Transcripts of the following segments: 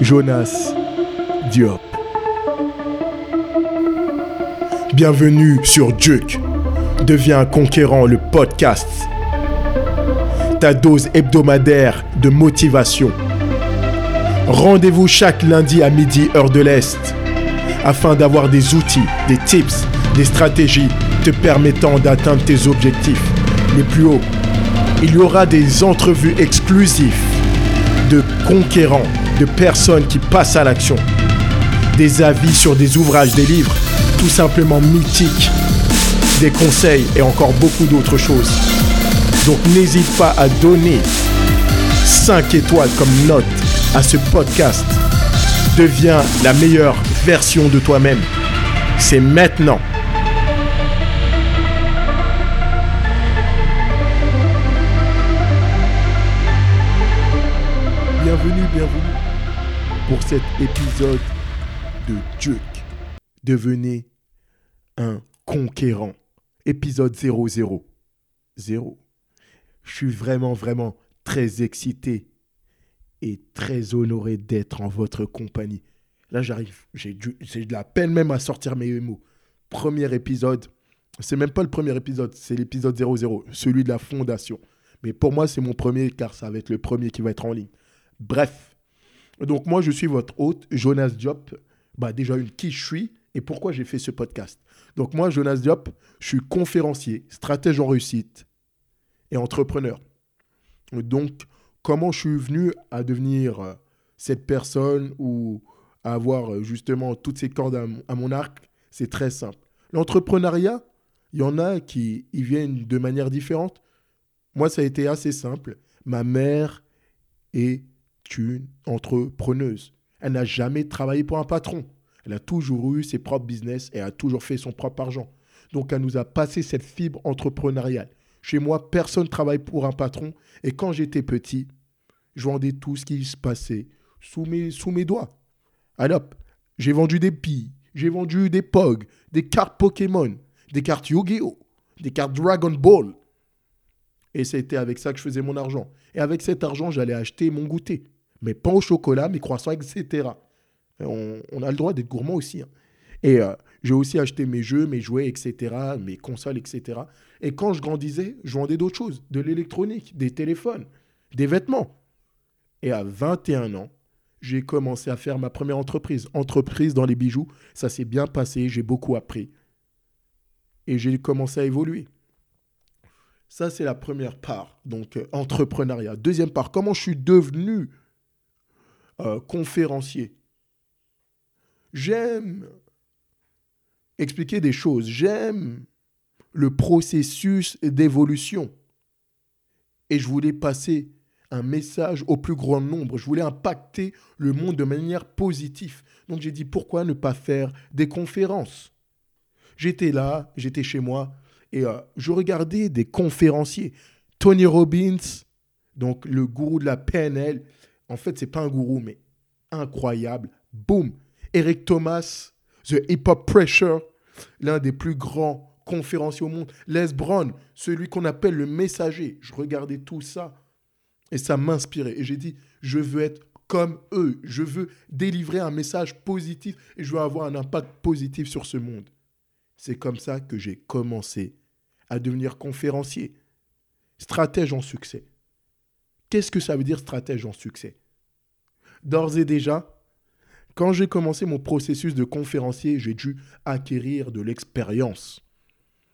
Jonas Diop. Bienvenue sur Duke. Deviens conquérant le podcast. Ta dose hebdomadaire de motivation. Rendez-vous chaque lundi à midi heure de l'Est afin d'avoir des outils, des tips, des stratégies te permettant d'atteindre tes objectifs les plus hauts. Il y aura des entrevues exclusives de conquérants, de personnes qui passent à l'action, des avis sur des ouvrages, des livres, tout simplement mythiques, des conseils et encore beaucoup d'autres choses. Donc n'hésite pas à donner 5 étoiles comme note à ce podcast. Deviens la meilleure version de toi-même. C'est maintenant. Bienvenue, bienvenue pour cet épisode de Duke. Devenez un conquérant. Épisode 00. 0. Je suis vraiment, vraiment très excité et très honoré d'être en votre compagnie. Là, j'arrive, j'ai de la peine même à sortir mes mots. Premier épisode, c'est même pas le premier épisode, c'est l'épisode 00, celui de la fondation. Mais pour moi, c'est mon premier car ça va être le premier qui va être en ligne. Bref. Donc, moi, je suis votre hôte, Jonas Diop. Bah, déjà, une qui je suis et pourquoi j'ai fait ce podcast. Donc, moi, Jonas Diop, je suis conférencier, stratège en réussite et entrepreneur. Donc, comment je suis venu à devenir euh, cette personne ou à avoir euh, justement toutes ces cordes à, mon arc, c'est très simple. L'entrepreneuriat, il y en a qui y viennent de manière différente. Moi, ça a été assez simple. Ma mère est une entrepreneuse. Elle n'a jamais travaillé pour un patron. Elle a toujours eu ses propres business et a toujours fait son propre argent. Donc, elle nous a passé cette fibre entrepreneuriale. Chez moi, personne ne travaille pour un patron. Et quand j'étais petit, je vendais tout ce qui se passait sous mes, sous mes doigts. J'ai vendu des pilles, j'ai vendu des POG, des cartes Pokémon, des cartes Yu-Gi-Oh!, des cartes Dragon Ball. Et c'était avec ça que je faisais mon argent. Et avec cet argent, j'allais acheter mon goûter. Mes pains au chocolat, mes croissants, etc. On, a le droit d'être gourmand aussi. Hein. Et euh, j'ai aussi acheté mes jeux, mes jouets, etc., mes consoles, etc. Et quand je grandissais, je vendais d'autres choses, de l'électronique, des téléphones, des vêtements. Et à 21 ans, j'ai commencé à faire ma première entreprise. Entreprise dans les bijoux, ça s'est bien passé, j'ai beaucoup appris. Et j'ai commencé à évoluer. Ça, c'est la première part, donc euh, entrepreneuriat. Deuxième part, comment je suis devenu euh, conférencier. J'aime expliquer des choses, j'aime le processus d'évolution. Et je voulais passer un message au plus grand nombre. Je voulais impacter le monde de manière positive. Donc j'ai dit pourquoi ne pas faire des conférences? J'étais là, j'étais chez moi et euh, je regardais des conférenciers. Tony Robbins, donc le gourou de la PNL. En fait, c'est pas un gourou, mais incroyable. Boom. Eric Thomas, The Hip Hop Pressure, l'un des plus grands conférenciers au monde. Les Brown, celui qu'on appelle le messager. Je regardais tout ça et ça m'inspirait. Et j'ai dit, je veux être comme eux. Je veux délivrer un message positif et je veux avoir un impact positif sur ce monde. C'est comme ça que j'ai commencé à devenir conférencier, stratège en succès. Qu'est-ce que ça veut dire stratège en succès? D'ores et déjà, quand j'ai commencé mon processus de conférencier, j'ai dû acquérir de l'expérience.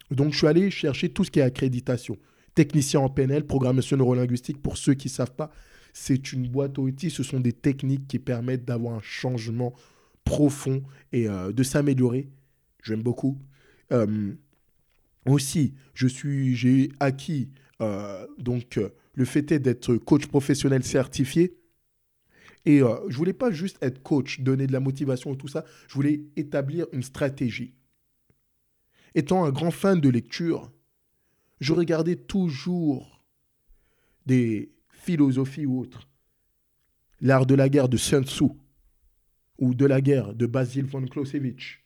Donc je suis allé chercher tout ce qui est accréditation technicien en PNL, programmation neurolinguistique, pour ceux qui ne savent pas, c'est une boîte aux outils. Ce sont des techniques qui permettent d'avoir un changement profond et euh, de s'améliorer. J'aime beaucoup. Euh, aussi, j'ai acquis euh, donc le fait d'être coach professionnel certifié. Et je voulais pas juste être coach, donner de la motivation et tout ça. Je voulais établir une stratégie. Étant un grand fan de lecture, je regardais toujours des philosophies ou autres. L'art de la guerre de Sun Tzu ou de la guerre de Basil von Clausewitz.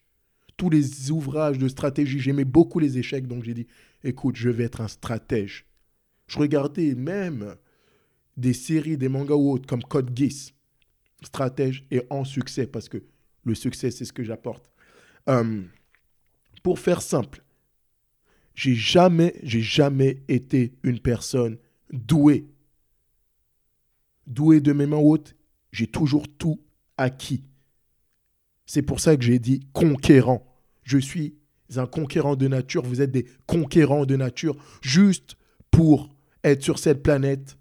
Tous les ouvrages de stratégie, j'aimais beaucoup les échecs, donc j'ai dit, écoute, je vais être un stratège. Je regardais même des séries, des mangas ou autres, comme Code Geass. stratège et en succès, parce que le succès, c'est ce que j'apporte. Euh, pour faire simple, j'ai jamais, j'ai jamais été une personne douée. Douée de mes mains hautes, j'ai toujours tout acquis. C'est pour ça que j'ai dit conquérant. Je suis un conquérant de nature, vous êtes des conquérants de nature, juste pour être sur cette planète.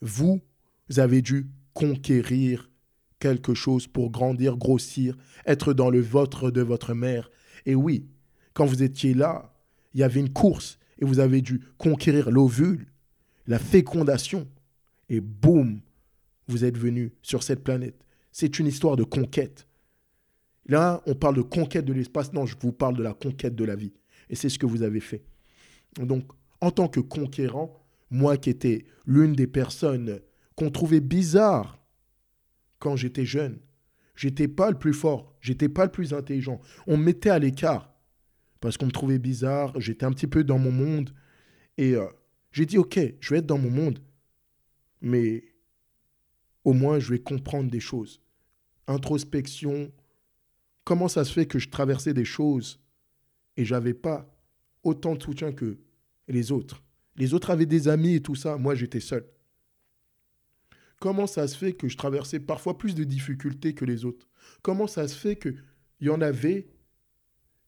Vous, avez dû conquérir quelque chose pour grandir, grossir, être dans le vôtre de votre mère. Et oui, quand vous étiez là, il y avait une course et vous avez dû conquérir l'ovule, la fécondation. Et boum, vous êtes venu sur cette planète. C'est une histoire de conquête. Là, on parle de conquête de l'espace. Non, je vous parle de la conquête de la vie. Et c'est ce que vous avez fait. Donc, en tant que conquérant, moi qui étais l'une des personnes qu'on trouvait bizarre quand j'étais jeune, j'étais pas le plus fort, j'étais pas le plus intelligent. On me mettait à l'écart parce qu'on me trouvait bizarre, j'étais un petit peu dans mon monde. Et euh, j'ai dit, ok, je vais être dans mon monde, mais au moins je vais comprendre des choses. Introspection, comment ça se fait que je traversais des choses et j'avais pas autant de soutien que les autres? Les autres avaient des amis et tout ça, moi j'étais seul. Comment ça se fait que je traversais parfois plus de difficultés que les autres? Comment ça se fait qu'il y en avait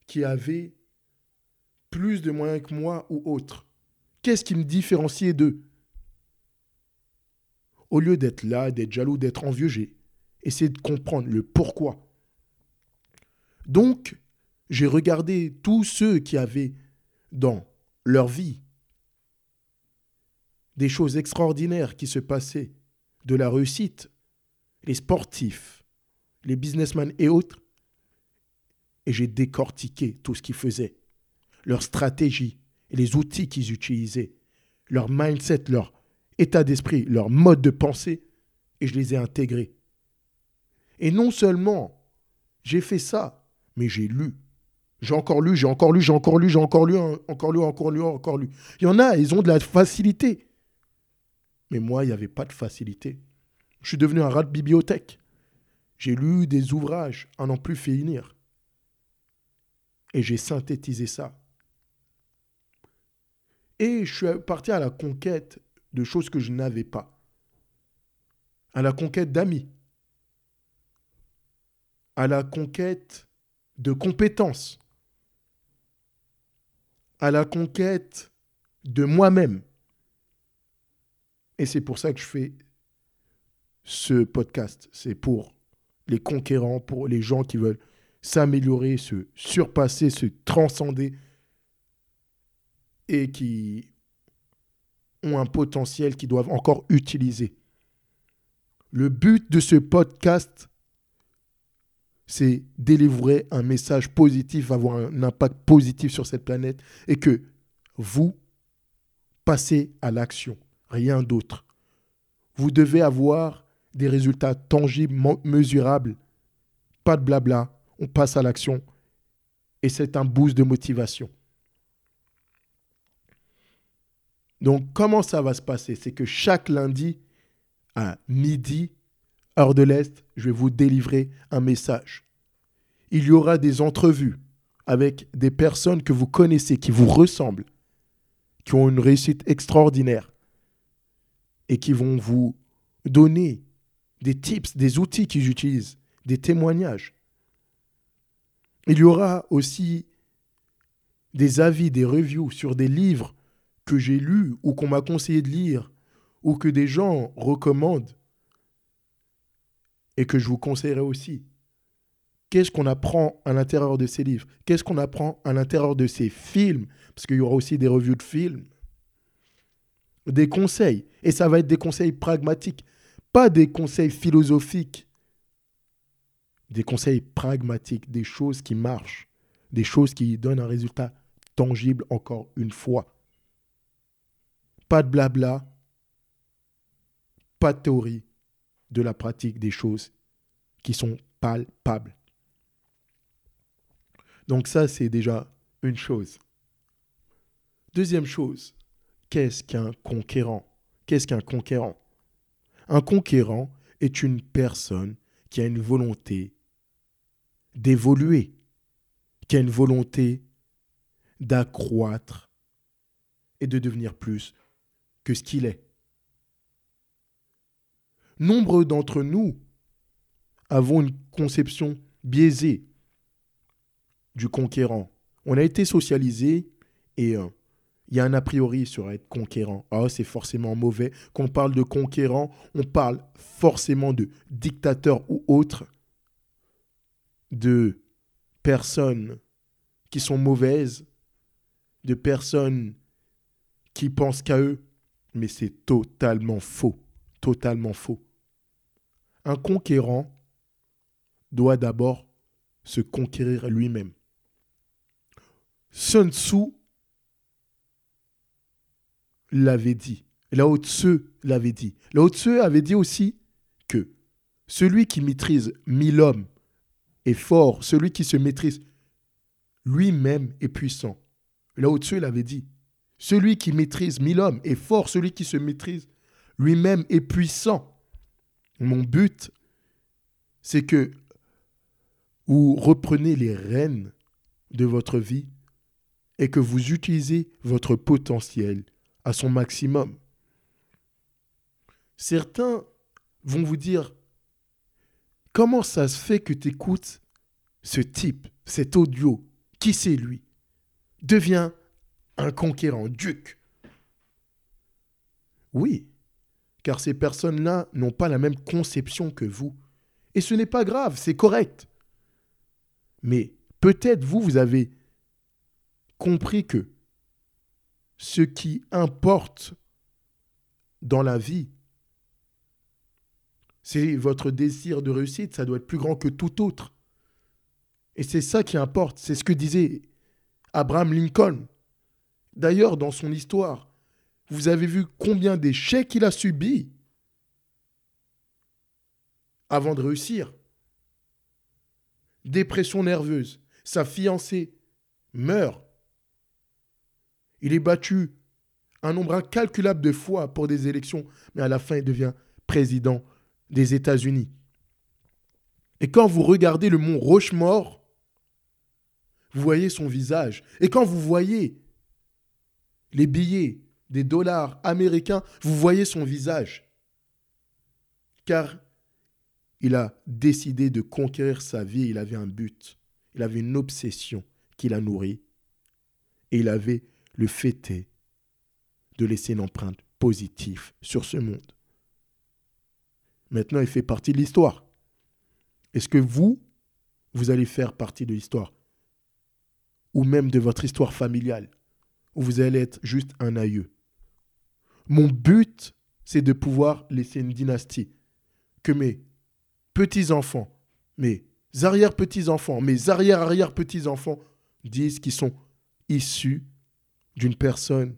qui avaient plus de moyens que moi ou autres? Qu'est-ce qui me différenciait d'eux? Au lieu d'être là, d'être jaloux, d'être envieux, j'ai essayé de comprendre le pourquoi. Donc, j'ai regardé tous ceux qui avaient dans leur vie des choses extraordinaires qui se passaient, de la réussite, les sportifs, les businessmen et autres, et j'ai décortiqué tout ce qu'ils faisaient leur stratégie les outils qu'ils utilisaient, leur mindset, leur état d'esprit, leur mode de pensée, et je les ai intégrés. Et non seulement j'ai fait ça, mais j'ai lu. J'ai encore lu, j'ai encore lu, j'ai encore lu, j'ai encore lu, encore lu, encore lu, encore lu. Il y en a, ils ont de la facilité. Mais moi, il n'y avait pas de facilité. Je suis devenu un rat de bibliothèque. J'ai lu des ouvrages à n'en plus finir. Et j'ai synthétisé ça. Et je suis parti à la conquête de choses que je n'avais pas. À la conquête d'amis. À la conquête de compétences. À la conquête de moi-même. Et c'est pour ça que je fais ce podcast. C'est pour les conquérants, pour les gens qui veulent s'améliorer, se surpasser, se transcender et qui ont un potentiel qu'ils doivent encore utiliser. Le but de ce podcast, c'est délivrer un message positif, avoir un impact positif sur cette planète et que vous passez à l'action, rien d'autre. Vous devez avoir des résultats tangibles, mesurables, pas de blabla, on passe à l'action et c'est un boost de motivation. Donc, comment ça va se passer? C'est que chaque lundi à midi, heure de l'Est, je vais vous délivrer un message. Il y aura des entrevues avec des personnes que vous connaissez, qui vous ressemblent, qui ont une réussite extraordinaire et qui vont vous donner des tips, des outils qu'ils utilisent, des témoignages. Il y aura aussi des avis, des reviews sur des livres que j'ai lu ou qu'on m'a conseillé de lire ou que des gens recommandent et que je vous conseillerais aussi. Qu'est-ce qu'on apprend à l'intérieur de ces livres? Qu'est-ce qu'on apprend à l'intérieur de ces films? Parce qu'il y aura aussi des revues de films. Des conseils. Et ça va être des conseils pragmatiques, pas des conseils philosophiques. Des conseils pragmatiques, des choses qui marchent, des choses qui donnent un résultat tangible encore une fois. Pas de blabla, pas de théorie, de la pratique des choses qui sont palpables. Donc ça, c'est déjà une chose. Deuxième chose, qu'est-ce qu'un conquérant? Qu'est-ce qu'un conquérant? Un conquérant est une personne qui a une volonté d'évoluer, qui a une volonté d'accroître et de devenir plus que ce qu'il est. Nombre d'entre nous avons une conception biaisée du conquérant. On a été socialisé et euh, il y a un a priori sur être conquérant. Ah, c'est forcément mauvais. Quand on parle de conquérant, on parle forcément de dictateur ou autre, de personnes qui sont mauvaises, de personnes qui pensent qu'à eux. Mais c'est totalement faux. Totalement faux. Un conquérant doit d'abord se conquérir lui-même. Sun Tzu l'avait dit. Lao Tzu l'avait dit. Lao Tzu avait dit aussi que celui qui maîtrise mille hommes est fort, celui qui se maîtrise lui-même est puissant. Lao Tzu l'avait dit. Celui qui maîtrise mille hommes est fort, celui qui se maîtrise lui-même est puissant. Mon but, c'est que vous reprenez les rênes de votre vie et que vous utilisez votre potentiel à son maximum. Certains vont vous dire, comment ça se fait que tu écoutes ce type, cet audio? Qui c'est lui? Deviens un conquérant, duc. Oui, car ces personnes-là n'ont pas la même conception que vous. Et ce n'est pas grave, c'est correct. Mais peut-être vous, vous avez compris que ce qui importe dans la vie, c'est votre désir de réussite, ça doit être plus grand que tout autre. Et c'est ça qui importe, c'est ce que disait Abraham Lincoln. D'ailleurs, dans son histoire, vous avez vu combien d'échecs il a subis avant de réussir. Dépression nerveuse, sa fiancée meurt il est battu un nombre incalculable de fois pour des élections, mais à la fin, il devient président des États-Unis. Et quand vous regardez le mont Rochemort, vous voyez son visage. Et quand vous voyez les billets des dollars américains, vous voyez son visage. Car il a décidé de conquérir sa vie, il avait un but, il avait une obsession qu'il a nourrie, et il avait le fait est de laisser une empreinte positive sur ce monde. Maintenant, il fait partie de l'histoire. Est-ce que vous, vous allez faire partie de l'histoire? Ou même de votre histoire familiale? Ou vous allez être juste un aïeux Mon but, c'est de pouvoir laisser une dynastie. Que mes petits-enfants, mes arrière-petits-enfants, mes arrière-arrière-petits-enfants disent qu'ils sont issus d'une personne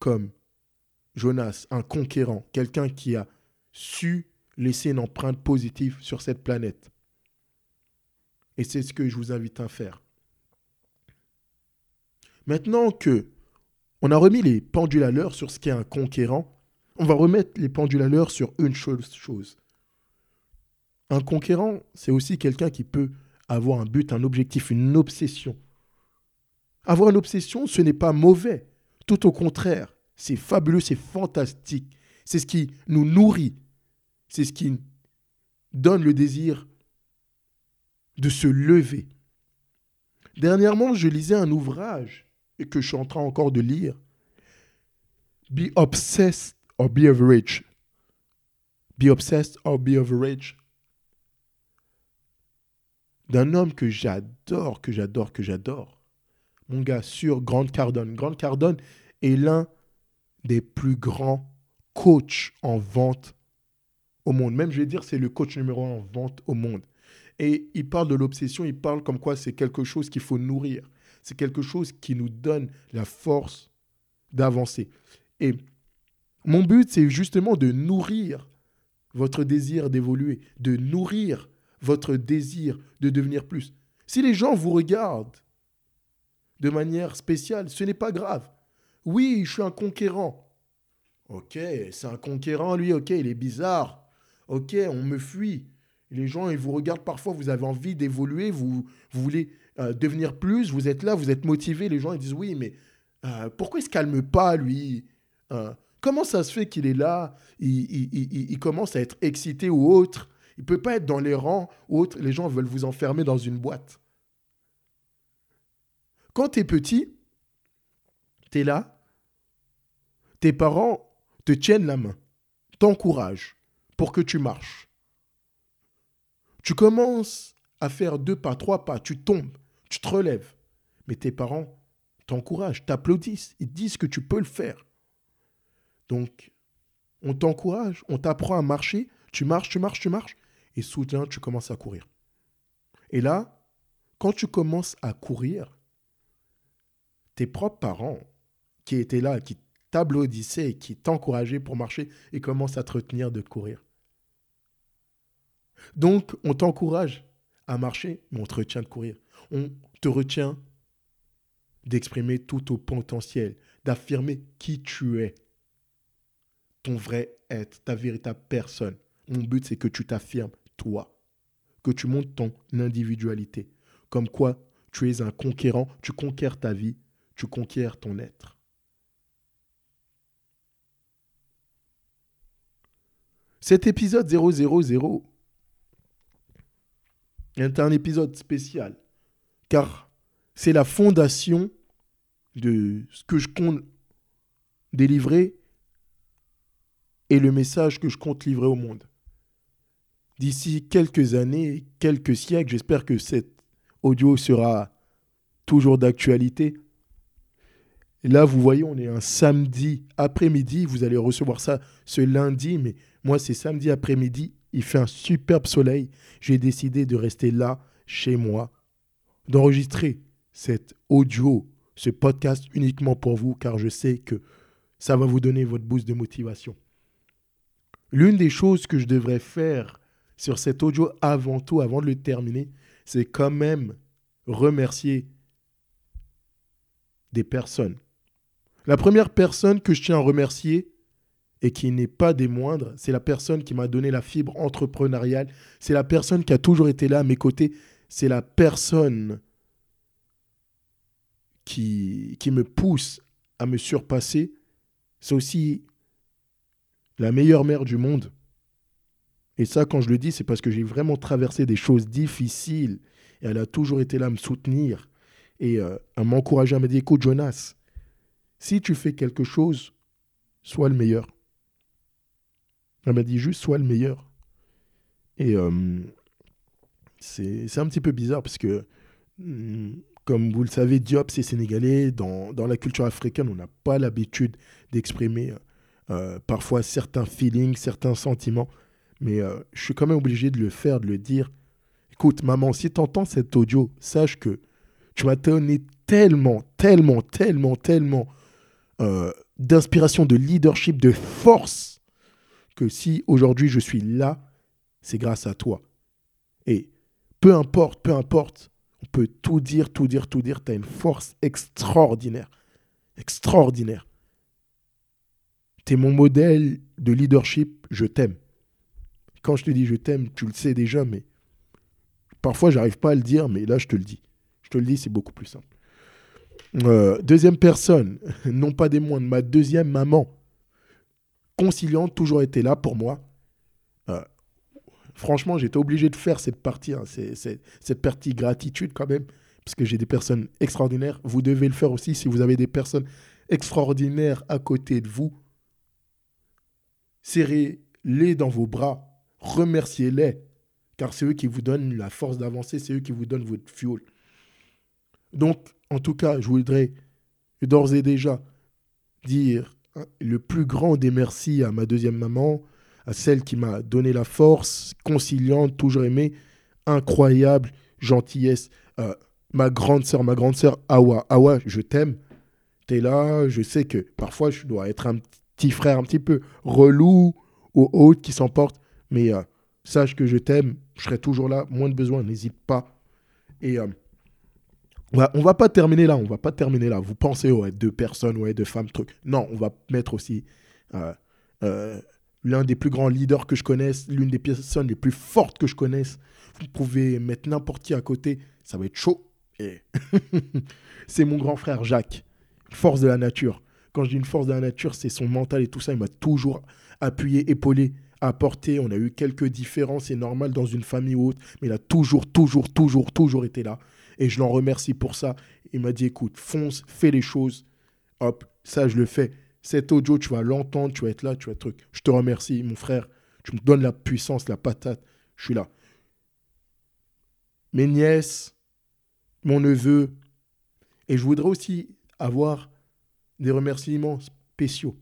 comme Jonas, un conquérant, quelqu'un qui a su laisser une empreinte positive sur cette planète. Et c'est ce que je vous invite à faire. Maintenant que on a remis les pendules à l'heure sur ce qu'est un conquérant, on va remettre les pendules à l'heure sur une chose. Un conquérant, c'est aussi quelqu'un qui peut avoir un but, un objectif, une obsession. Avoir une obsession, ce n'est pas mauvais. Tout au contraire, c'est fabuleux, c'est fantastique. C'est ce qui nous nourrit. C'est ce qui donne le désir de se lever. Dernièrement, je lisais un ouvrage et que je suis en train encore de lire. Be obsessed or be average. Be obsessed or be average. D'un homme que j'adore, que j'adore, que j'adore mon gars, sur Grande Cardone. Grande Cardone est l'un des plus grands coachs en vente au monde. Même, je vais dire, c'est le coach numéro un en vente au monde. Et il parle de l'obsession, il parle comme quoi c'est quelque chose qu'il faut nourrir. C'est quelque chose qui nous donne la force d'avancer. Et mon but, c'est justement de nourrir votre désir d'évoluer, de nourrir votre désir de devenir plus. Si les gens vous regardent de manière spéciale. Ce n'est pas grave. Oui, je suis un conquérant. Ok, c'est un conquérant, lui, ok, il est bizarre. Ok, on me fuit. Les gens, ils vous regardent parfois, vous avez envie d'évoluer, vous, voulez euh, devenir plus, vous êtes là, vous êtes motivé. Les gens, ils disent oui, mais euh, pourquoi il se calme pas, lui euh, Comment ça se fait qu'il est là? Il, commence à être excité ou autre. Il peut pas être dans les rangs ou autre. Les gens veulent vous enfermer dans une boîte. Quand tu es petit, tu es là, tes parents te tiennent la main, t'encouragent pour que tu marches. Tu commences à faire deux pas, trois pas, tu tombes, tu te relèves. Mais tes parents t'encouragent, t'applaudissent, ils disent que tu peux le faire. Donc, on t'encourage, on t'apprend à marcher, tu marches, tu marches, tu marches, et soudain, tu commences à courir. Et là, quand tu commences à courir, tes propres parents qui étaient là, qui t'applaudissaient, qui t'encourageaient pour marcher, ils commencent à te retenir de courir. Donc, on t'encourage à marcher, mais on te retient de courir. On te retient d'exprimer tout au potentiel, d'affirmer qui tu es, ton vrai être, ta véritable personne. Mon but, c'est que tu t'affirmes, toi, que tu montes ton individualité, comme quoi tu es un conquérant, tu conquiers ta vie, tu conquiers ton être. Cet épisode 000 est un épisode spécial, car c'est la fondation de ce que je compte délivrer et le message que je compte livrer au monde. D'ici quelques années, quelques siècles, j'espère que cet audio sera toujours d'actualité. Là, vous voyez, on est un samedi après-midi. Vous allez recevoir ça ce lundi, mais moi, c'est samedi après-midi. Il fait un superbe soleil. J'ai décidé de rester là, chez moi, d'enregistrer cet audio, ce podcast uniquement pour vous, car je sais que ça va vous donner votre boost de motivation. L'une des choses que je devrais faire sur cet audio avant tout, avant de le terminer, c'est quand même remercier des personnes. La première personne que je tiens à remercier, et qui n'est pas des moindres, c'est la personne qui m'a donné la fibre entrepreneuriale, c'est la personne qui a toujours été là à mes côtés, c'est la personne qui, me pousse à me surpasser, c'est aussi la meilleure mère du monde. Et ça, quand je le dis, c'est parce que j'ai vraiment traversé des choses difficiles. Et elle a toujours été là à me soutenir et euh, à m'encourager à me dire, écoute Jonas, si tu fais quelque chose, sois le meilleur. Elle m'a dit juste, sois le meilleur. Et euh, c'est un petit peu bizarre parce que hmm, comme vous le savez, Diop, c'est sénégalais. Dans, dans, la culture africaine, on n'a pas l'habitude d'exprimer euh, parfois certains feelings, certains sentiments. Mais euh, je suis quand même obligé de le faire, de le dire. Écoute, maman, si tu entends cet audio, sache que tu m'as donné tellement, tellement, tellement, tellement euh, d'inspiration, de leadership, de force, que si aujourd'hui je suis là, c'est grâce à toi. Et peu importe, peu importe on peut tout dire, tout dire, tout dire. Tu as une force extraordinaire. Extraordinaire. Tu es mon modèle de leadership. Je t'aime. Quand je te dis je t'aime, tu le sais déjà, mais parfois, j'arrive pas à le dire, mais là, je te le dis. Je te le dis, c'est beaucoup plus simple. Euh, deuxième personne, non pas des moindres, ma deuxième maman, conciliante, toujours été là pour moi. Euh, franchement, j'étais obligé de faire cette partie, hein, cette partie gratitude quand même, parce que j'ai des personnes extraordinaires. Vous devez le faire aussi si vous avez des personnes extraordinaires à côté de vous. Serrez-les dans vos bras, remerciez-les, car c'est eux qui vous donnent la force d'avancer, c'est eux qui vous donnent votre fuel. Donc, en tout cas, je voudrais d'ores et déjà dire hein, le plus grand des merci à ma deuxième maman, à celle qui m'a donné la force, conciliante, toujours aimée, incroyable, gentillesse. Euh, ma grande sœur, ma grande sœur, Awa. Awa, je t'aime. Tu es là, je sais que parfois je dois être un petit frère un petit peu relou ou autre qui s'emporte, mais euh, sache que je t'aime, je serai toujours là, moins de besoin, n'hésite pas. Et euh, on va, pas terminer là, on va pas terminer là. Vous pensez, ouais, deux personnes, ouais, deux femmes, truc. Non, on va mettre aussi l'un des plus grands leaders que je connaisse, l'une des personnes les plus fortes que je connaisse. Vous pouvez mettre n'importe qui à côté, ça va être chaud. Et c'est mon grand frère Jacques, force de la nature. Quand je dis une force de la nature, c'est son mental et tout ça. Il m'a toujours appuyé, épaulé, apporté. On a eu quelques différences, c'est normal dans une famille ou autre, mais il a toujours, toujours, toujours, toujours été là. Et je l'en remercie pour ça. Il m'a dit écoute, fonce, fais les choses. Hop, ça, je le fais. Cet audio, tu vas l'entendre, tu vas être là, tu vas être truc. Je te remercie, mon frère. Tu me donnes la puissance, la patate. Je suis là. Mes nièces, mon neveu. Et je voudrais aussi avoir des remerciements spéciaux.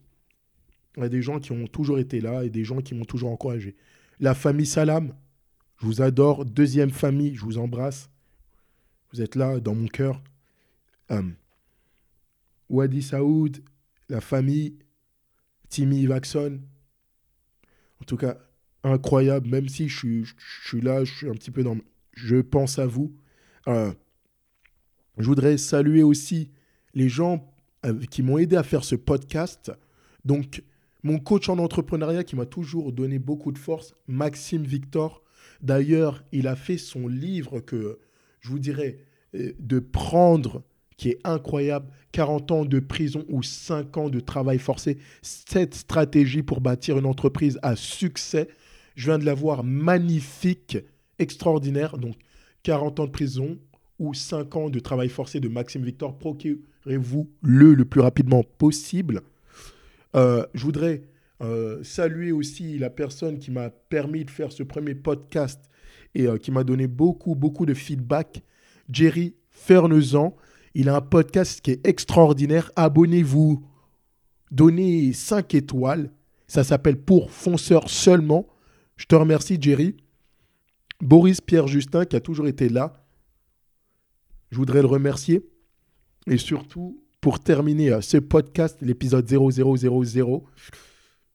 A des gens qui ont toujours été là et des gens qui m'ont toujours encouragé. La famille Salam, je vous adore. Deuxième famille, je vous embrasse. Vous êtes là dans mon cœur. Euh, Wadi Saoud, la famille, Timmy Vaxon. En tout cas, incroyable, même si je suis, là, je suis un petit peu dans... Je pense à vous. Euh, je voudrais saluer aussi les gens qui m'ont aidé à faire ce podcast. Donc, mon coach en entrepreneuriat qui m'a toujours donné beaucoup de force, Maxime Victor. D'ailleurs, il a fait son livre que je vous dirais euh, de prendre, qui est incroyable, 40 ans de prison ou 5 ans de travail forcé, cette stratégie pour bâtir une entreprise à succès. Je viens de la voir magnifique, extraordinaire. Donc, 40 ans de prison ou 5 ans de travail forcé de Maxime Victor. Procurez-vous le le plus rapidement possible. Euh, je voudrais euh, saluer aussi la personne qui m'a permis de faire ce premier podcast et euh, qui m'a donné beaucoup, beaucoup de feedback. Jerry Fernezan. Il a un podcast qui est extraordinaire. Abonnez-vous. Donnez 5 étoiles. Ça s'appelle Pour fonceurs seulement. Je te remercie, Jerry. Boris Pierre Justin, qui a toujours été là. Je voudrais le remercier. Et surtout, pour terminer euh, ce podcast, l'épisode 0000,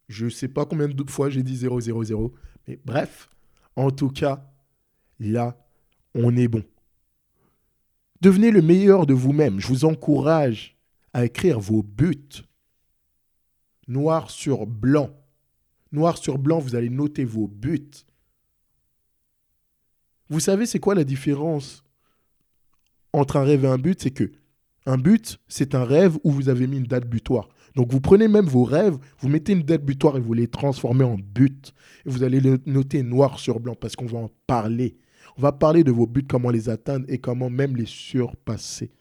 je ne sais pas combien de fois j'ai dit 000, mais bref, en tout cas, là, on est bon. Devenez le meilleur de vous-même. Je vous encourage à écrire vos buts. Noir sur blanc. Noir sur blanc, vous allez noter vos buts. Vous savez, c'est quoi la différence entre un rêve et un but? C'est que un but, c'est un rêve où vous avez mis une date butoir. Donc vous prenez même vos rêves, vous mettez une date butoir et vous les transformez en but. Et vous allez le noter noir sur blanc parce qu'on va en parler. On va parler de vos buts, comment les atteindre et comment même les surpasser.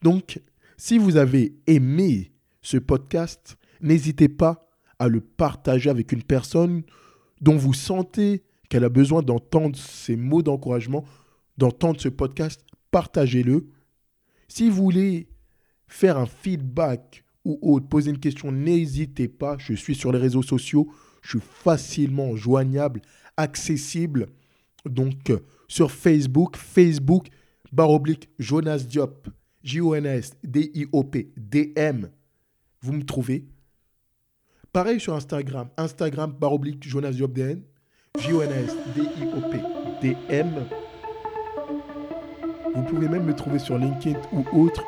Donc, si vous avez aimé ce podcast, n'hésitez pas à le partager avec une personne dont vous sentez qu'elle a besoin d'entendre ces mots d'encouragement, d'entendre ce podcast partagez-le. Si vous voulez faire un feedback ou autre, poser une question, n'hésitez pas. Je suis sur les réseaux sociaux. Je suis facilement joignable, accessible. Donc, sur Facebook, Facebook, barre oblique, Jonas Diop, J-O-N-S, D-I-O-P, D-M. Vous me trouvez? Pareil sur Instagram, Instagram, barre oblique, Jonas Diop, D-N, J-O-N-S, D-I-O-P, D-M. Vous pouvez même me trouver sur LinkedIn ou autre.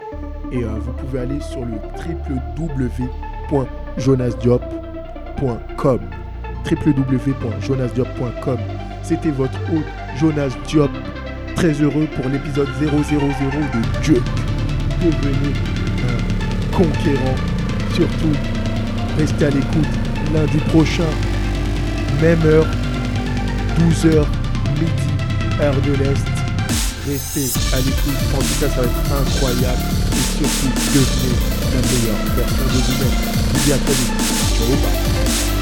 Et euh, vous pouvez aller sur le www.jonasdiop.com. www.jonasdiop.com. C'était votre hôte Jonas Diop. Très heureux pour l'épisode 000 de Dieu. Devenez un conquérant. Surtout, restez à l'écoute lundi prochain, même heure, 12h midi, heure de l'Est. Restez à l'écoute. En tout cas, ça va être incroyable. Et surtout, devenez la meilleure version de vous-même. Je vous